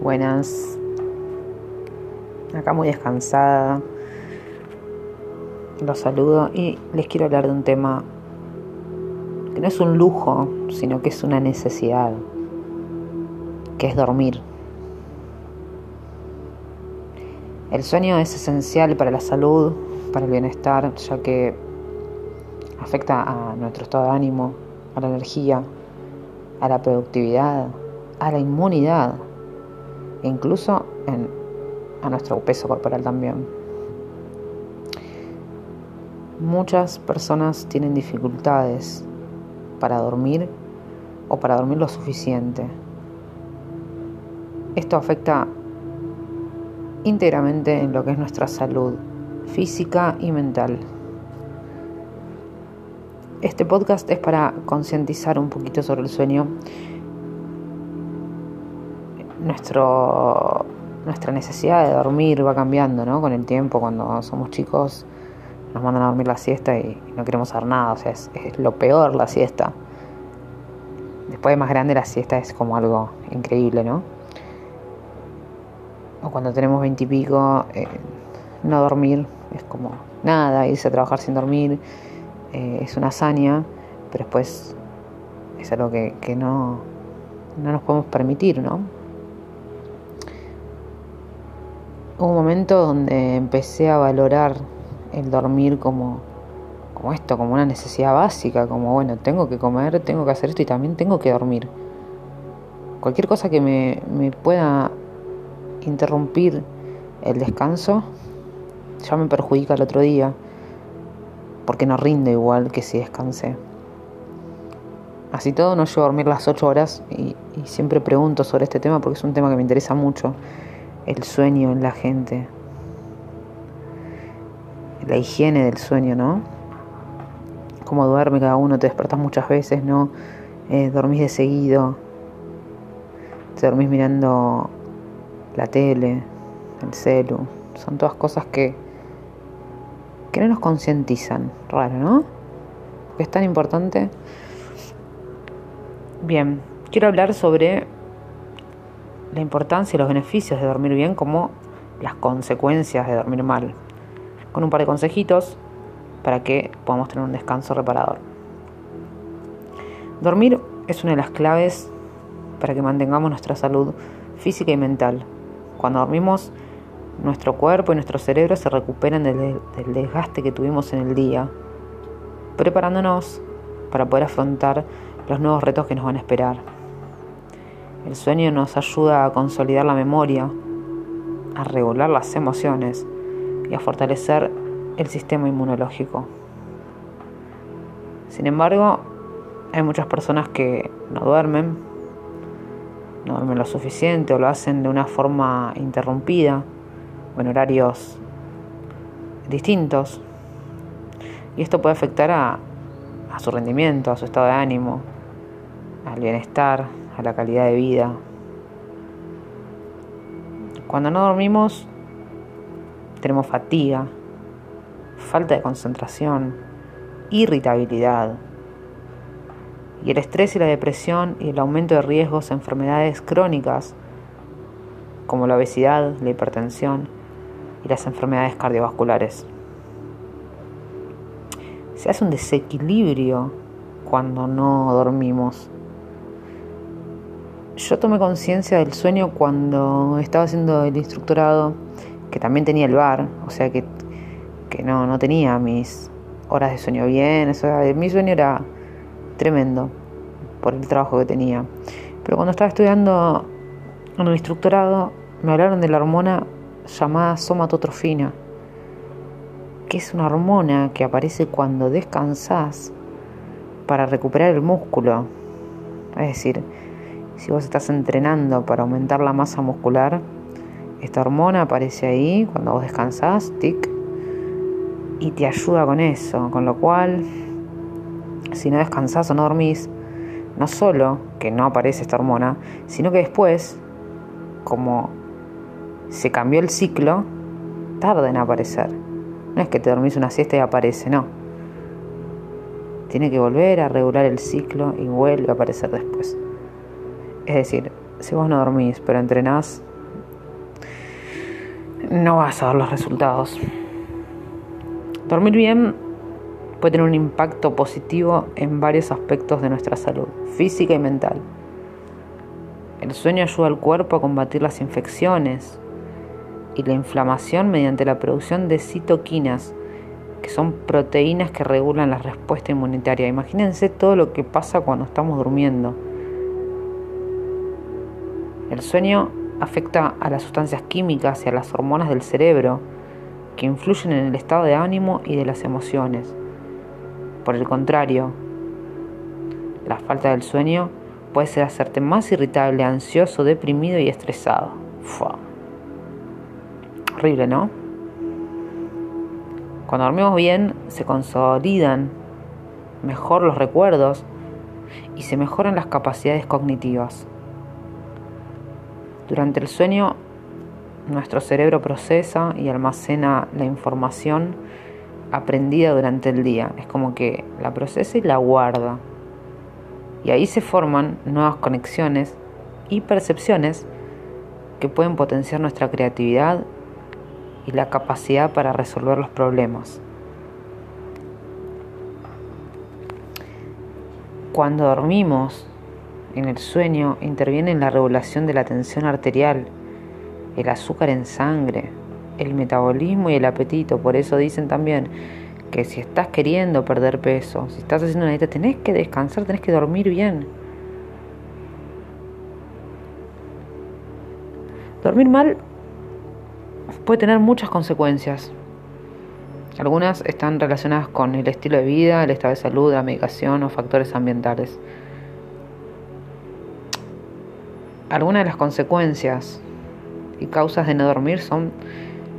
Buenas. Acá muy descansada. Los saludo y les quiero hablar de un tema que no es un lujo, sino que es una necesidad, que es dormir. El sueño es esencial para la salud, para el bienestar, ya que afecta a nuestro estado de ánimo, a la energía, a la productividad, a la inmunidad incluso a nuestro peso corporal también. Muchas personas tienen dificultades para dormir o para dormir lo suficiente. Esto afecta íntegramente en lo que es nuestra salud física y mental. Este podcast es para concientizar un poquito sobre el sueño nuestro, nuestra necesidad de dormir va cambiando, ¿no? Con el tiempo, cuando somos chicos, nos mandan a dormir la siesta y no queremos hacer nada, o sea, es, lo peor la siesta. Después de más grande la siesta es como algo increíble, ¿no? O cuando tenemos veintipico, eh, no dormir es como nada, irse a trabajar sin dormir eh, es una hazaña, pero después es algo que, que no, no nos podemos permitir, ¿no? Hubo un momento donde empecé a valorar el dormir como, como esto, como una necesidad básica, como bueno, tengo que comer, tengo que hacer esto y también tengo que dormir. Cualquier cosa que me, pueda interrumpir el descanso ya me perjudica el otro día, porque no rinde igual que si descansé. Así todo no llevo a dormir las 8 horas y, y siempre pregunto sobre este tema porque es un tema que me interesa mucho el sueño en la gente, la higiene del sueño, ¿no? Cómo duerme cada uno, te despertas muchas veces, ¿no? Eh, dormís de seguido, te dormís mirando la tele, el celu, son todas cosas que, que no nos concientizan, raro, ¿no? Porque es tan importante. Bien, quiero hablar sobre la importancia y los beneficios de dormir bien como las consecuencias de dormir mal, con un par de consejitos para que podamos tener un descanso reparador. Dormir es una de las claves para que mantengamos nuestra salud física y mental. Cuando dormimos, nuestro cuerpo y nuestro cerebro se recuperan del, desgaste que tuvimos en el día, preparándonos para poder afrontar los nuevos retos que nos van a esperar. El sueño nos ayuda a consolidar la memoria, a regular las emociones y a fortalecer el sistema inmunológico. Sin embargo, hay muchas personas que no duermen, no duermen lo suficiente o lo hacen de una forma interrumpida o en horarios distintos. Y esto puede afectar a, a su rendimiento, a su estado de ánimo, al bienestar, a la calidad de vida. Cuando no dormimos, tenemos fatiga, falta de concentración, irritabilidad. Y el estrés y la depresión y el aumento de riesgos de enfermedades crónicas como la obesidad, la hipertensión y las enfermedades cardiovasculares. Se hace un desequilibrio cuando no dormimos yo tomé conciencia del sueño cuando estaba haciendo el instructorado, que también tenía el bar, o sea que, no, no tenía mis horas de sueño bien, mi sueño era tremendo por el trabajo que tenía. Pero cuando estaba estudiando en el instructorado, me hablaron de la hormona llamada somatotrofina, que es una hormona que aparece cuando descansas para recuperar el músculo. Es decir, si vos estás entrenando para aumentar la masa muscular, esta hormona aparece ahí cuando vos descansás, tic, y te ayuda con eso. Con lo cual, si no descansás o no dormís, no solo que no aparece esta hormona, sino que después, como se cambió el ciclo, tarda en aparecer. No es que te dormís una siesta y aparece, no. Tiene que volver a regular el ciclo y vuelve a aparecer después. Es decir, si vos no dormís pero entrenás, no vas a ver los resultados. Dormir bien puede tener un impacto positivo en varios aspectos de nuestra salud, física y mental. El sueño ayuda al cuerpo a combatir las infecciones y la inflamación mediante la producción de citoquinas, que son proteínas que regulan la respuesta inmunitaria. Imagínense todo lo que pasa cuando estamos durmiendo. El sueño afecta a las sustancias químicas y a las hormonas del cerebro que influyen en el estado de ánimo y de las emociones. Por el contrario, la falta del sueño puede ser hacerte más irritable, ansioso, deprimido y estresado. Horrible, ¿no? Cuando dormimos bien, se consolidan mejor los recuerdos y se mejoran las capacidades cognitivas. Durante el sueño, nuestro cerebro procesa y almacena la información aprendida durante el día. Es como que la procesa y la guarda. Y ahí se forman nuevas conexiones y percepciones que pueden potenciar nuestra creatividad y la capacidad para resolver los problemas. Cuando dormimos, en el sueño interviene en la regulación de la tensión arterial, el azúcar en sangre, el metabolismo y el apetito. Por eso dicen también que si estás queriendo perder peso, si estás haciendo una dieta, tenés que descansar, tenés que dormir bien. Dormir mal puede tener muchas consecuencias. Algunas están relacionadas con el estilo de vida, el estado de salud, la medicación o factores ambientales. Algunas de las consecuencias y causas de no dormir son,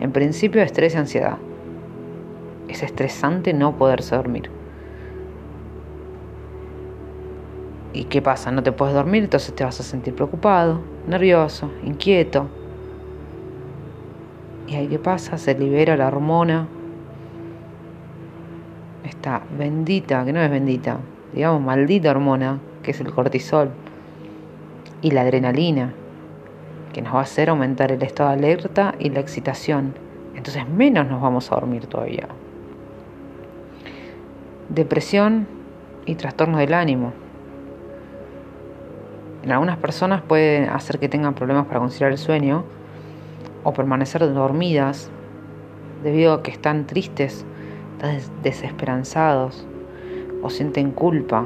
en principio, estrés y ansiedad es estresante no poderse dormir. ¿Y qué pasa? No te puedes dormir, entonces te vas a sentir preocupado, nervioso, inquieto. ¿Y ahí qué pasa? Se libera la hormona, esta bendita, que no es bendita, digamos maldita hormona, que es el cortisol, y la adrenalina, que nos va a hacer aumentar el estado de alerta y la excitación. Entonces menos nos vamos a dormir todavía depresión y trastornos del ánimo. En algunas personas puede hacer que tengan problemas para conciliar el sueño o permanecer dormidas debido a que están tristes, están desesperanzados o sienten culpa.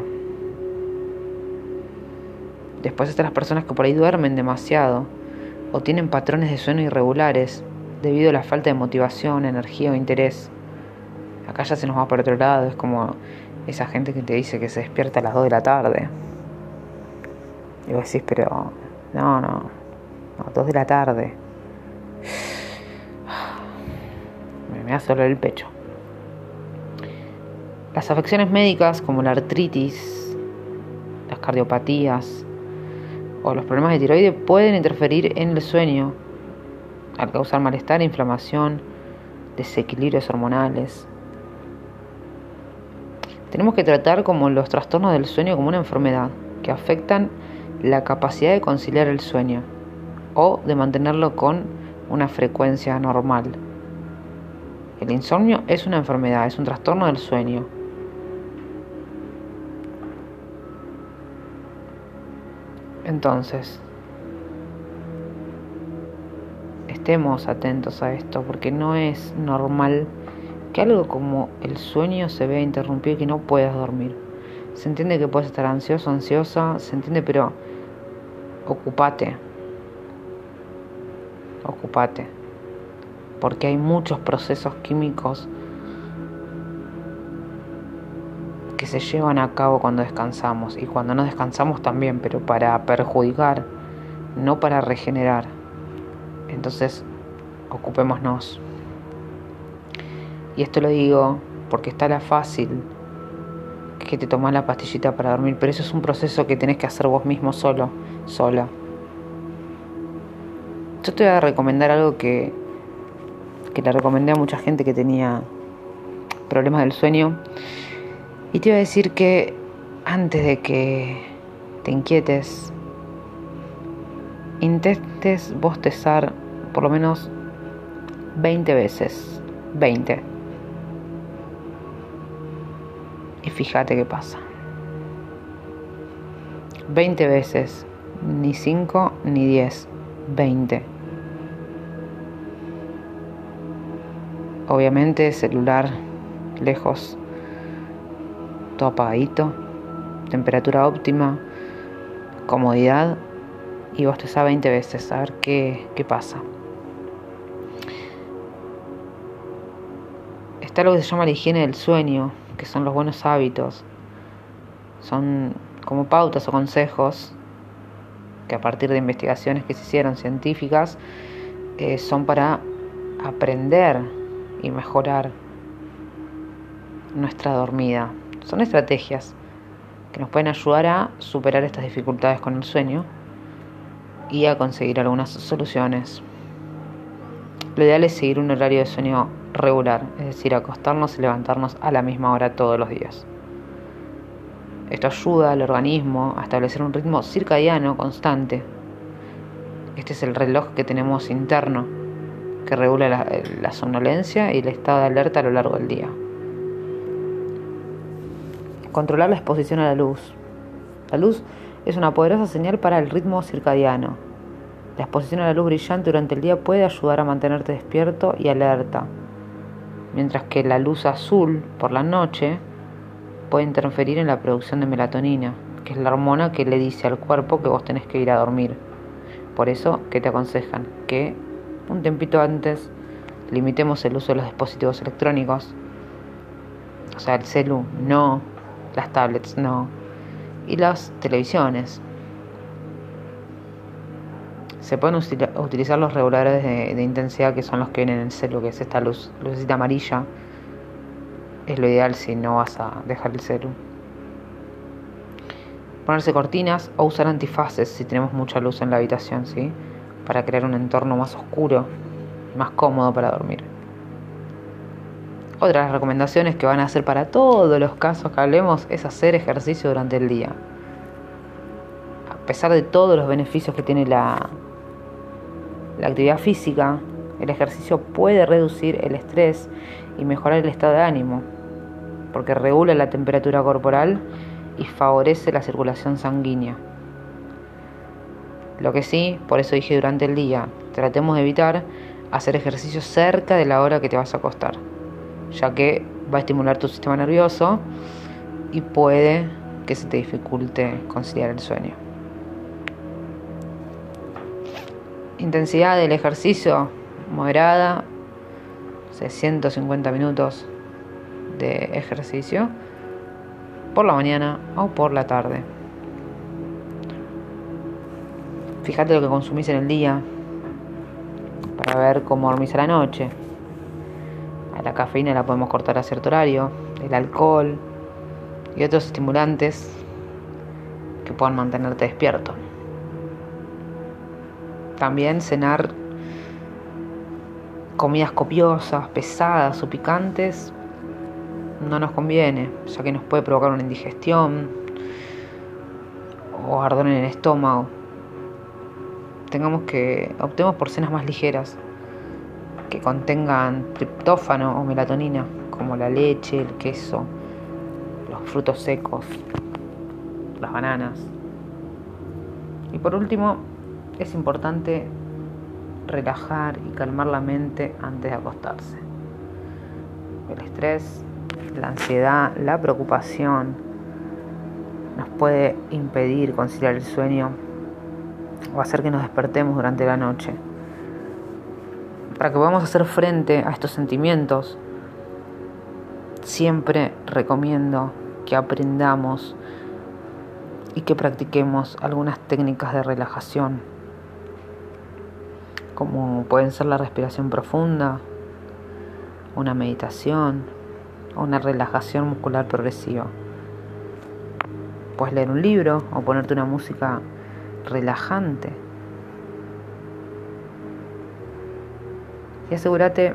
Después están las personas que por ahí duermen demasiado o tienen patrones de sueño irregulares debido a la falta de motivación, energía o interés acá ya se nos va por otro lado, es como esa gente que te dice que se despierta a las 2 de la tarde. Y vos decís, pero no, no, no, 2 de la tarde. Me, me da solo el pecho. Las afecciones médicas como la artritis, las cardiopatías o los problemas de tiroides pueden interferir en el sueño al causar malestar, inflamación, desequilibrios hormonales, tenemos que tratar como los trastornos del sueño como una enfermedad que afectan la capacidad de conciliar el sueño o de mantenerlo con una frecuencia normal. El insomnio es una enfermedad, es un trastorno del sueño. Entonces, estemos atentos a esto porque no es normal que algo como el sueño se vea interrumpido y que no puedas dormir. Se entiende que puedes estar ansioso, ansiosa, se entiende, pero ocupate. Ocupate. Porque hay muchos procesos químicos que se llevan a cabo cuando descansamos y cuando no descansamos también, pero para perjudicar, no para regenerar. Entonces, ocupémonos. Y esto lo digo porque está la fácil, que te tomas la pastillita para dormir, pero eso es un proceso que tenés que hacer vos mismo solo, sola. Yo te voy a recomendar algo que, que le recomendé a mucha gente que tenía problemas del sueño. Y te iba a decir que antes de que te inquietes, intentes bostezar por lo menos 20 veces. 20. Y fíjate qué pasa. 20 veces. Ni 5 ni 10. 20. Obviamente celular lejos, todo apagadito, temperatura óptima, comodidad y vos te sabes 20 veces a ver qué, qué pasa. Está lo que se llama la higiene del sueño, que son los buenos hábitos. Son como pautas o consejos que a partir de investigaciones que se hicieron científicas eh, son para aprender y mejorar nuestra dormida. Son estrategias que nos pueden ayudar a superar estas dificultades con el sueño y a conseguir algunas soluciones. Lo ideal es seguir un horario de sueño regular, es decir, acostarnos y levantarnos a la misma hora todos los días. Esto ayuda al organismo a establecer un ritmo circadiano constante. Este es el reloj que tenemos interno, que regula la, somnolencia y el estado de alerta a lo largo del día. Controlar la exposición a la luz. La luz es una poderosa señal para el ritmo circadiano. La exposición a la luz brillante durante el día puede ayudar a mantenerte despierto y alerta, mientras que la luz azul por la noche puede interferir en la producción de melatonina, que es la hormona que le dice al cuerpo que vos tenés que ir a dormir. Por eso que te aconsejan que un tempito antes limitemos el uso de los dispositivos electrónicos, o sea, el celu no las tablets no, y las televisiones. Se pueden utilizar los reguladores de, intensidad que son los que vienen en el celu, que es esta luz, lucecita amarilla. Es lo ideal si no vas a dejar el celu. Ponerse cortinas o usar antifaces si tenemos mucha luz en la habitación, ¿sí? Para crear un entorno más oscuro, más cómodo para dormir. Otras recomendaciones que van a hacer para todos los casos que hablemos es hacer ejercicio durante el día. A pesar de todos los beneficios que tiene la actividad física, el ejercicio puede reducir el estrés y mejorar el estado de ánimo, porque regula la temperatura corporal y favorece la circulación sanguínea. Lo que sí, por eso dije durante el día, tratemos de evitar hacer ejercicio cerca de la hora que te vas a acostar ya que va a estimular tu sistema nervioso y puede que se te dificulte conciliar el sueño. Intensidad del ejercicio moderada, 150 minutos de ejercicio por la mañana o por la tarde. Fíjate lo que consumís en el día para ver cómo dormís a la noche. La cafeína la podemos cortar a cierto horario, el alcohol y otros estimulantes que puedan mantenerte despierto. También cenar comidas copiosas, pesadas o picantes no nos conviene, ya que nos puede provocar una indigestión o ardor en el estómago. Tengamos que optemos por cenas más ligeras que contengan triptófano o melatonina, como la leche, el queso, los frutos secos, las bananas. Y por último, es importante relajar y calmar la mente antes de acostarse. El estrés, la ansiedad, la preocupación nos puede impedir conciliar el sueño o hacer que nos despertemos durante la noche para que podamos hacer frente a estos sentimientos, siempre recomiendo que aprendamos y que practiquemos algunas técnicas de relajación, como pueden ser la respiración profunda, una meditación o una relajación muscular progresiva. Puedes leer un libro o ponerte una música relajante y asegúrate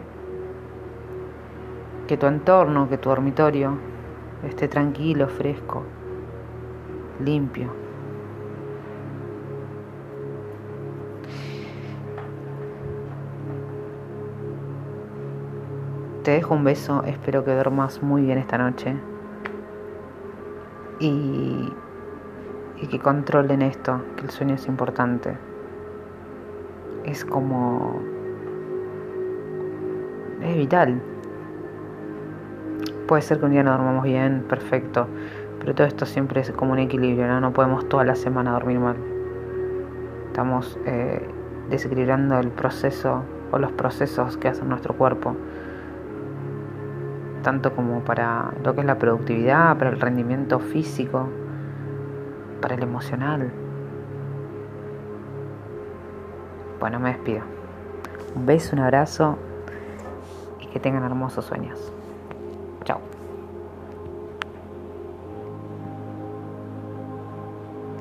que tu entorno, que tu dormitorio esté tranquilo, fresco, limpio. Te dejo un beso, espero que duermas muy bien esta noche. Y, y que controlen esto, que el sueño es importante. Es como... Es vital. Puede ser que un día no dormamos bien, perfecto, pero todo esto siempre es como un equilibrio, ¿no? No podemos toda la semana dormir mal. Estamos eh, desequilibrando el proceso o los procesos que hace nuestro cuerpo tanto como para lo que es la productividad, para el rendimiento físico, para el emocional. Bueno, me despido. Un beso, un abrazo que tengan hermosos sueños.